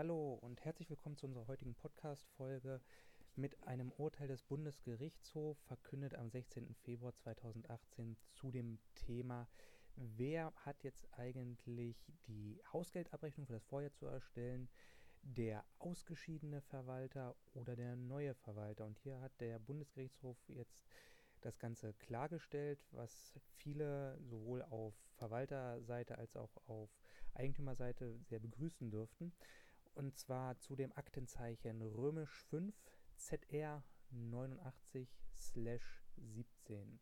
Hallo und herzlich willkommen zu unserer heutigen Podcast-Folge mit einem Urteil des Bundesgerichtshofs, verkündet am 16. Februar 2018 zu dem Thema, wer hat jetzt eigentlich die Hausgeldabrechnung für das Vorjahr zu erstellen, der ausgeschiedene Verwalter oder der neue Verwalter. Und hier hat der Bundesgerichtshof jetzt das Ganze klargestellt, was viele sowohl auf Verwalterseite als auch auf Eigentümerseite sehr begrüßen dürften. Und zwar zu dem Aktenzeichen römisch 5 ZR 89 17.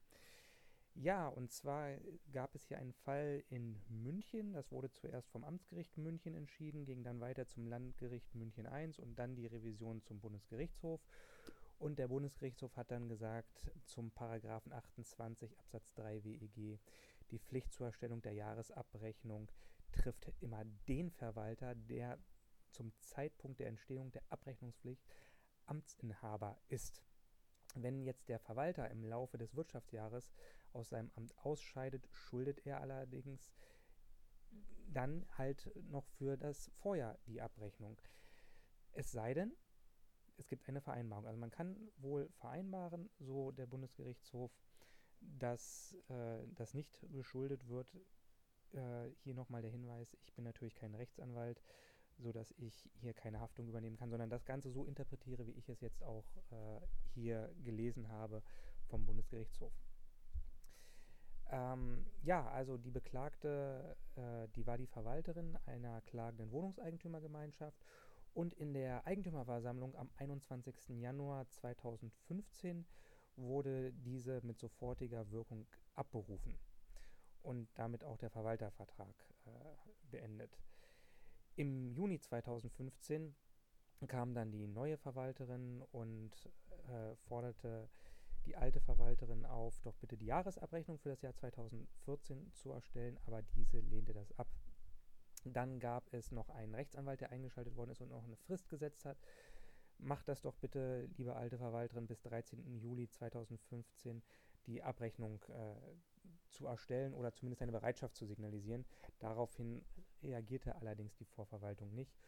Ja, und zwar gab es hier einen Fall in München. Das wurde zuerst vom Amtsgericht München entschieden, ging dann weiter zum Landgericht München I und dann die Revision zum Bundesgerichtshof. Und der Bundesgerichtshof hat dann gesagt, zum Paragraphen 28 Absatz 3 WEG, die Pflicht zur Erstellung der Jahresabrechnung trifft immer den Verwalter, der zum Zeitpunkt der Entstehung der Abrechnungspflicht Amtsinhaber ist. Wenn jetzt der Verwalter im Laufe des Wirtschaftsjahres aus seinem Amt ausscheidet, schuldet er allerdings dann halt noch für das Vorjahr die Abrechnung. Es sei denn, es gibt eine Vereinbarung. Also man kann wohl vereinbaren, so der Bundesgerichtshof, dass äh, das nicht geschuldet wird. Äh, hier nochmal der Hinweis, ich bin natürlich kein Rechtsanwalt, sodass ich hier keine Haftung übernehmen kann, sondern das Ganze so interpretiere, wie ich es jetzt auch äh, hier gelesen habe vom Bundesgerichtshof. Ähm, ja, also die Beklagte, äh, die war die Verwalterin einer klagenden Wohnungseigentümergemeinschaft und in der Eigentümerversammlung am 21. Januar 2015 wurde diese mit sofortiger Wirkung abberufen und damit auch der Verwaltervertrag äh, beendet. Im Juni 2015 kam dann die neue Verwalterin und äh, forderte die alte Verwalterin auf, doch bitte die Jahresabrechnung für das Jahr 2014 zu erstellen, aber diese lehnte das ab. Dann gab es noch einen Rechtsanwalt, der eingeschaltet worden ist und noch eine Frist gesetzt hat. Macht das doch bitte, liebe alte Verwalterin, bis 13. Juli 2015 die Abrechnung äh, zu erstellen oder zumindest eine Bereitschaft zu signalisieren. Daraufhin reagierte allerdings die Vorverwaltung nicht.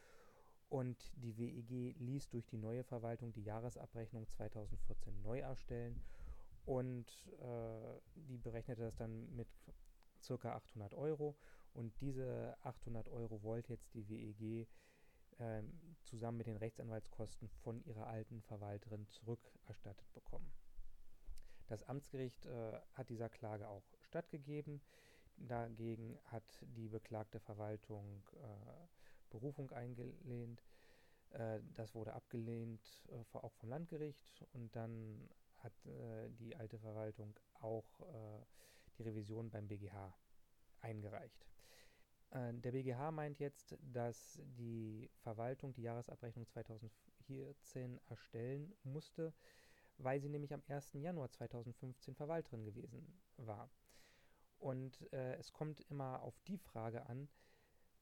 Und die WEG ließ durch die neue Verwaltung die Jahresabrechnung 2014 neu erstellen und äh, die berechnete das dann mit ca. 800 Euro und diese 800 Euro wollte jetzt die WEG äh, zusammen mit den Rechtsanwaltskosten von ihrer alten Verwalterin zurückerstattet bekommen. Das Amtsgericht äh, hat dieser Klage auch stattgegeben. Dagegen hat die beklagte Verwaltung äh, Berufung eingelehnt. Äh, das wurde abgelehnt, äh, auch vom Landgericht. Und dann hat äh, die alte Verwaltung auch äh, die Revision beim BGH eingereicht. Äh, der BGH meint jetzt, dass die Verwaltung die Jahresabrechnung 2014 erstellen musste, weil sie nämlich am 1. Januar 2015 Verwalterin gewesen war. Und äh, es kommt immer auf die Frage an,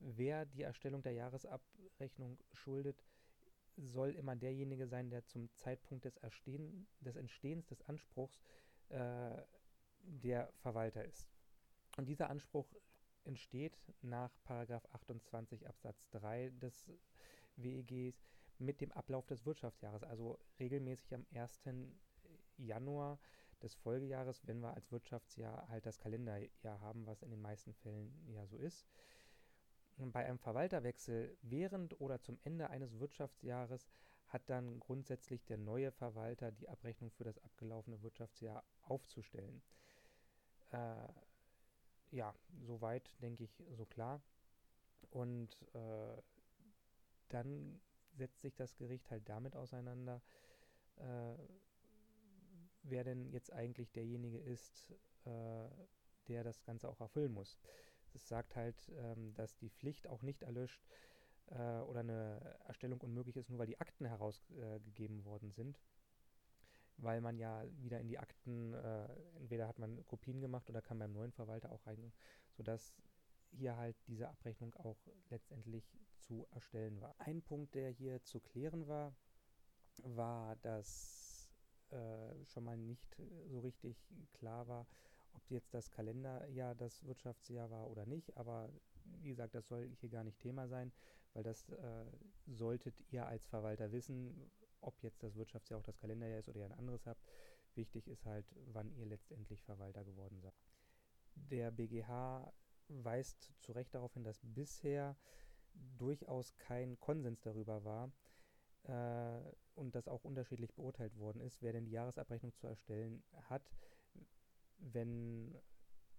wer die Erstellung der Jahresabrechnung schuldet, soll immer derjenige sein, der zum Zeitpunkt des, Erstehen, des Entstehens des Anspruchs äh, der Verwalter ist. Und dieser Anspruch entsteht nach 28 Absatz 3 des WEGs mit dem Ablauf des Wirtschaftsjahres, also regelmäßig am 1. Januar des Folgejahres, wenn wir als Wirtschaftsjahr halt das Kalenderjahr haben, was in den meisten Fällen ja so ist. Bei einem Verwalterwechsel während oder zum Ende eines Wirtschaftsjahres hat dann grundsätzlich der neue Verwalter die Abrechnung für das abgelaufene Wirtschaftsjahr aufzustellen. Äh, ja, soweit denke ich so klar. Und äh, dann setzt sich das Gericht halt damit auseinander, äh, wer denn jetzt eigentlich derjenige ist, äh, der das Ganze auch erfüllen muss. Es sagt halt, ähm, dass die Pflicht auch nicht erlöscht äh, oder eine Erstellung unmöglich ist, nur weil die Akten herausgegeben worden sind weil man ja wieder in die Akten, äh, entweder hat man Kopien gemacht oder kann beim neuen Verwalter auch rein, sodass hier halt diese Abrechnung auch letztendlich zu erstellen war. Ein Punkt, der hier zu klären war, war, dass äh, schon mal nicht so richtig klar war, ob jetzt das Kalenderjahr das Wirtschaftsjahr war oder nicht, aber wie gesagt, das soll hier gar nicht Thema sein. weil das äh, solltet ihr als Verwalter wissen, ob jetzt das Wirtschaftsjahr auch das Kalenderjahr ist oder ihr ein anderes habt. Wichtig ist halt, wann ihr letztendlich Verwalter geworden seid. Der BGH weist zu Recht darauf hin, dass bisher durchaus kein Konsens darüber war äh, und das auch unterschiedlich beurteilt worden ist, wer denn die Jahresabrechnung zu erstellen hat, wenn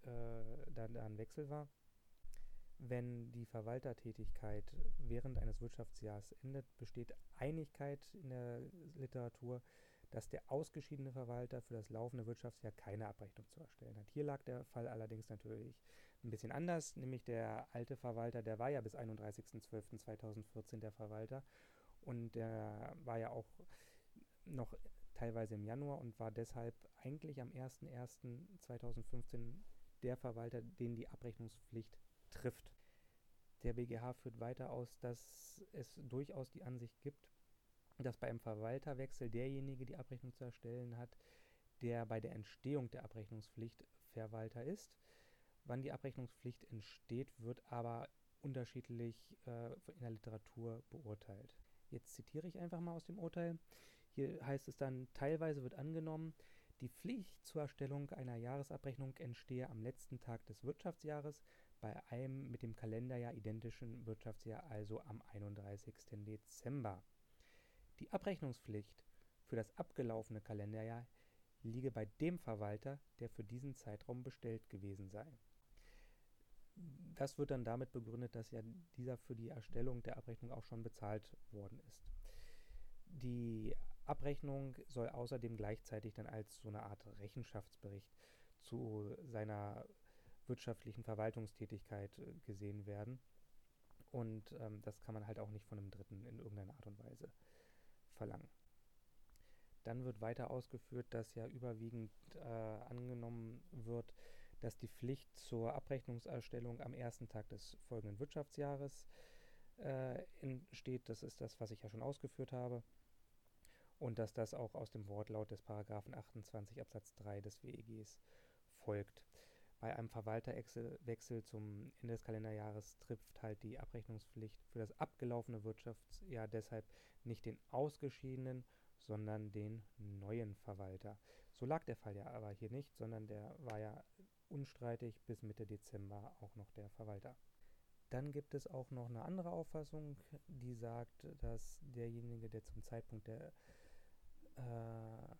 äh, da, da ein Wechsel war. Wenn die Verwaltertätigkeit während eines Wirtschaftsjahres endet, besteht Einigkeit in der Literatur, dass der ausgeschiedene Verwalter für das laufende Wirtschaftsjahr keine Abrechnung zu erstellen hat. Hier lag der Fall allerdings natürlich ein bisschen anders, nämlich der alte Verwalter, der war ja bis 31.12.2014 der Verwalter und der war ja auch noch teilweise im Januar und war deshalb eigentlich am 01.01.2015 der Verwalter, den die Abrechnungspflicht trifft. Der BGH führt weiter aus, dass es durchaus die Ansicht gibt, dass bei einem Verwalterwechsel derjenige die Abrechnung zu erstellen hat, der bei der Entstehung der Abrechnungspflicht Verwalter ist. Wann die Abrechnungspflicht entsteht, wird aber unterschiedlich äh, in der Literatur beurteilt. Jetzt zitiere ich einfach mal aus dem Urteil. Hier heißt es dann, teilweise wird angenommen, die Pflicht zur Erstellung einer Jahresabrechnung entstehe am letzten Tag des Wirtschaftsjahres bei einem mit dem Kalenderjahr identischen Wirtschaftsjahr, also am 31. Dezember. Die Abrechnungspflicht für das abgelaufene Kalenderjahr liege bei dem Verwalter, der für diesen Zeitraum bestellt gewesen sei. Das wird dann damit begründet, dass ja dieser für die Erstellung der Abrechnung auch schon bezahlt worden ist. Die Abrechnung soll außerdem gleichzeitig dann als so eine Art Rechenschaftsbericht zu seiner wirtschaftlichen Verwaltungstätigkeit äh, gesehen werden. Und ähm, das kann man halt auch nicht von einem Dritten in irgendeiner Art und Weise verlangen. Dann wird weiter ausgeführt, dass ja überwiegend äh, angenommen wird, dass die Pflicht zur Abrechnungserstellung am ersten Tag des folgenden Wirtschaftsjahres äh, entsteht. Das ist das, was ich ja schon ausgeführt habe. Und dass das auch aus dem Wortlaut des Paragraphen 28 Absatz 3 des WEGs folgt. Bei einem Verwalterwechsel zum Ende des Kalenderjahres trifft halt die Abrechnungspflicht für das abgelaufene Wirtschaftsjahr deshalb nicht den ausgeschiedenen, sondern den neuen Verwalter. So lag der Fall ja aber hier nicht, sondern der war ja unstreitig bis Mitte Dezember auch noch der Verwalter. Dann gibt es auch noch eine andere Auffassung, die sagt, dass derjenige, der zum Zeitpunkt der äh,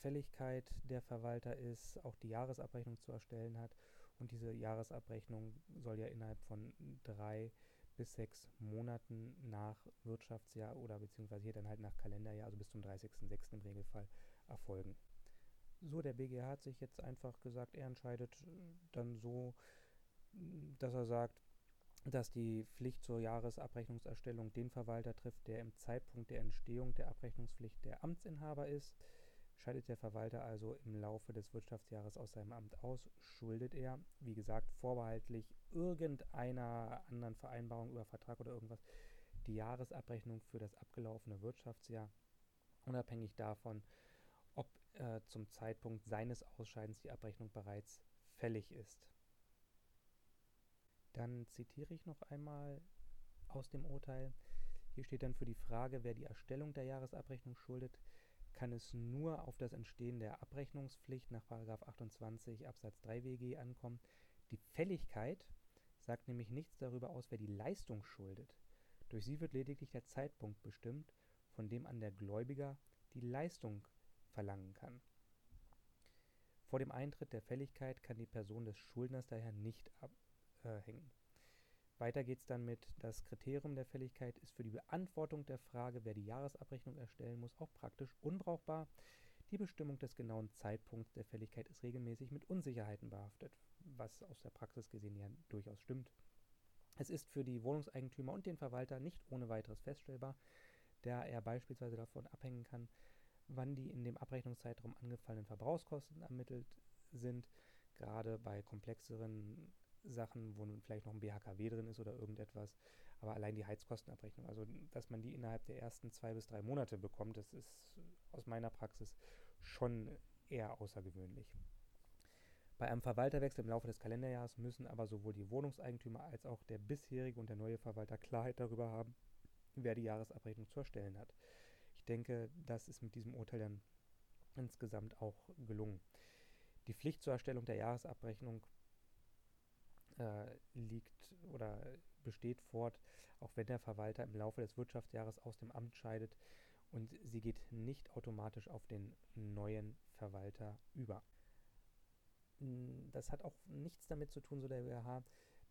Fälligkeit der Verwalter ist, auch die Jahresabrechnung zu erstellen hat. Und diese Jahresabrechnung soll ja innerhalb von drei bis sechs Monaten nach Wirtschaftsjahr oder beziehungsweise hier dann halt nach Kalenderjahr, also bis zum 30.06. im Regelfall, erfolgen. So, der BGH hat sich jetzt einfach gesagt, er entscheidet dann so, dass er sagt, dass die Pflicht zur Jahresabrechnungserstellung den Verwalter trifft, der im Zeitpunkt der Entstehung der Abrechnungspflicht der Amtsinhaber ist. Scheidet der Verwalter also im Laufe des Wirtschaftsjahres aus seinem Amt aus, schuldet er, wie gesagt, vorbehaltlich irgendeiner anderen Vereinbarung über Vertrag oder irgendwas, die Jahresabrechnung für das abgelaufene Wirtschaftsjahr, unabhängig davon, äh, zum Zeitpunkt seines Ausscheidens die Abrechnung bereits fällig ist. Dann zitiere ich noch einmal aus dem Urteil. Hier steht dann für die Frage, wer die Erstellung der Jahresabrechnung schuldet, kann es nur auf das Entstehen der Abrechnungspflicht nach 28 Absatz 3 WG ankommen. Die Fälligkeit sagt nämlich nichts darüber aus, wer die Leistung schuldet. Durch sie wird lediglich der Zeitpunkt bestimmt, von dem an der Gläubiger die Leistung verlangen kann. Vor dem Eintritt der Fälligkeit kann die Person des Schuldners daher nicht abhängen. Weiter geht es dann mit, das Kriterium der Fälligkeit ist für die Beantwortung der Frage, wer die Jahresabrechnung erstellen muss, auch praktisch unbrauchbar. Die Bestimmung des genauen Zeitpunkts der Fälligkeit ist regelmäßig mit Unsicherheiten behaftet, was aus der Praxis gesehen ja durchaus stimmt. Es ist für die Wohnungseigentümer und den Verwalter nicht ohne weiteres feststellbar, da er beispielsweise davon abhängen kann, wann die in dem Abrechnungszeitraum angefallenen Verbrauchskosten ermittelt sind, gerade bei komplexeren Sachen, wo vielleicht noch ein BHKW drin ist oder irgendetwas. Aber allein die Heizkostenabrechnung, also dass man die innerhalb der ersten zwei bis drei Monate bekommt, das ist aus meiner Praxis schon eher außergewöhnlich. Bei einem Verwalterwechsel im Laufe des Kalenderjahres müssen aber sowohl die Wohnungseigentümer als auch der bisherige und der neue Verwalter Klarheit darüber haben, wer die Jahresabrechnung zu erstellen hat. Denke, das ist mit diesem Urteil dann insgesamt auch gelungen. Die Pflicht zur Erstellung der Jahresabrechnung äh, liegt oder besteht fort, auch wenn der Verwalter im Laufe des Wirtschaftsjahres aus dem Amt scheidet und sie geht nicht automatisch auf den neuen Verwalter über. Das hat auch nichts damit zu tun, so der BH,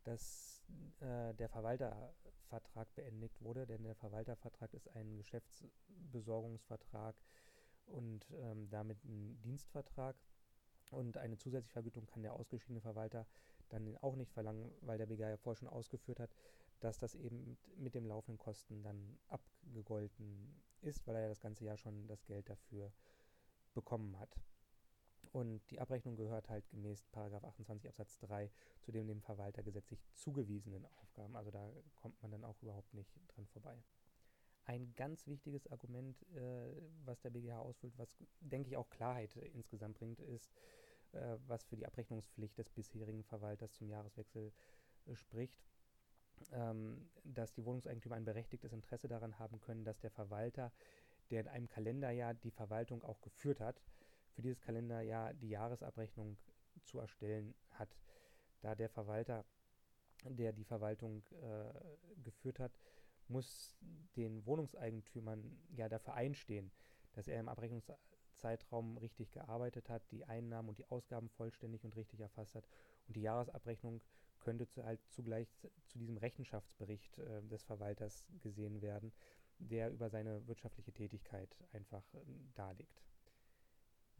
dass äh, der Verwaltervertrag beendigt wurde, denn der Verwaltervertrag ist ein Geschäftsbesorgungsvertrag und ähm, damit ein Dienstvertrag. Und eine zusätzliche Vergütung kann der ausgeschiedene Verwalter dann auch nicht verlangen, weil der BGH ja vorher schon ausgeführt hat, dass das eben mit dem laufenden Kosten dann abgegolten ist, weil er ja das ganze Jahr schon das Geld dafür bekommen hat. Und die Abrechnung gehört halt gemäß 28 Absatz 3 zu dem dem Verwalter gesetzlich zugewiesenen Aufgaben. Also da kommt man dann auch überhaupt nicht dran vorbei. Ein ganz wichtiges Argument, äh, was der BGH ausfüllt, was denke ich auch Klarheit äh, insgesamt bringt, ist, äh, was für die Abrechnungspflicht des bisherigen Verwalters zum Jahreswechsel äh, spricht, ähm, dass die Wohnungseigentümer ein berechtigtes Interesse daran haben können, dass der Verwalter, der in einem Kalenderjahr die Verwaltung auch geführt hat, für dieses Kalenderjahr die Jahresabrechnung zu erstellen hat. Da der Verwalter, der die Verwaltung äh, geführt hat, muss den Wohnungseigentümern ja dafür einstehen, dass er im Abrechnungszeitraum richtig gearbeitet hat, die Einnahmen und die Ausgaben vollständig und richtig erfasst hat. Und die Jahresabrechnung könnte zu, halt zugleich zu diesem Rechenschaftsbericht äh, des Verwalters gesehen werden, der über seine wirtschaftliche Tätigkeit einfach äh, darlegt.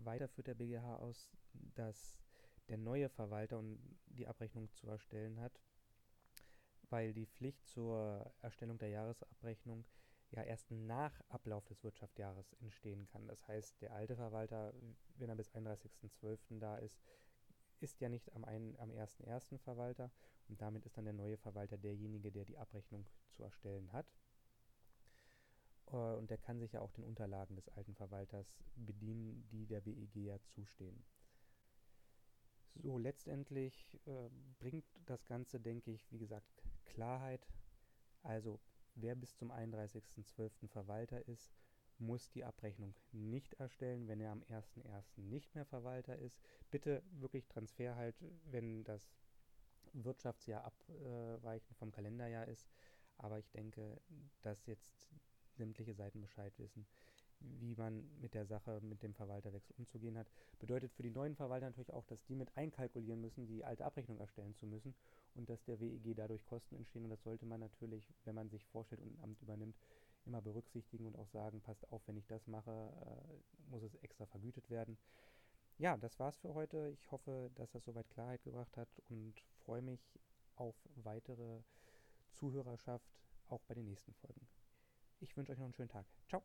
Weiter führt der BGH aus, dass der neue Verwalter die Abrechnung zu erstellen hat, weil die Pflicht zur Erstellung der Jahresabrechnung ja erst nach Ablauf des Wirtschaftsjahres entstehen kann. Das heißt, der alte Verwalter, wenn er bis 31.12. da ist, ist ja nicht am, am 1.1. Verwalter und damit ist dann der neue Verwalter derjenige, der die Abrechnung zu erstellen hat. Äh, und der kann sich ja auch den Unterlagen des alten Verwalters bedienen, die der BEG ja zustehen. So, letztendlich äh, bringt das Ganze, denke ich, wie gesagt, Klarheit. Also, wer bis zum 31.12. Verwalter ist, muss die Abrechnung nicht erstellen, wenn er am 1.1. nicht mehr Verwalter ist. Bitte wirklich Transfer halt, wenn das Wirtschaftsjahr abweichend vom Kalenderjahr ist. Aber ich denke, dass jetzt sämtliche Seiten Bescheid wissen, wie man mit der Sache, mit dem Verwalterwechsel umzugehen hat. Bedeutet für die neuen Verwalter natürlich auch, dass die mit einkalkulieren müssen, die alte Abrechnung erstellen zu müssen und dass der WEG dadurch Kosten entstehen. Und das sollte man natürlich, wenn man sich vorstellt und ein Amt übernimmt, immer berücksichtigen und auch sagen, passt auf, wenn ich das mache, äh, muss es extra vergütet werden. Ja, das war's für heute. Ich hoffe, dass das soweit Klarheit gebracht hat und freue mich auf weitere Zuhörerschaft auch bei den nächsten Folgen. Ich wünsche euch noch einen schönen Tag. Ciao.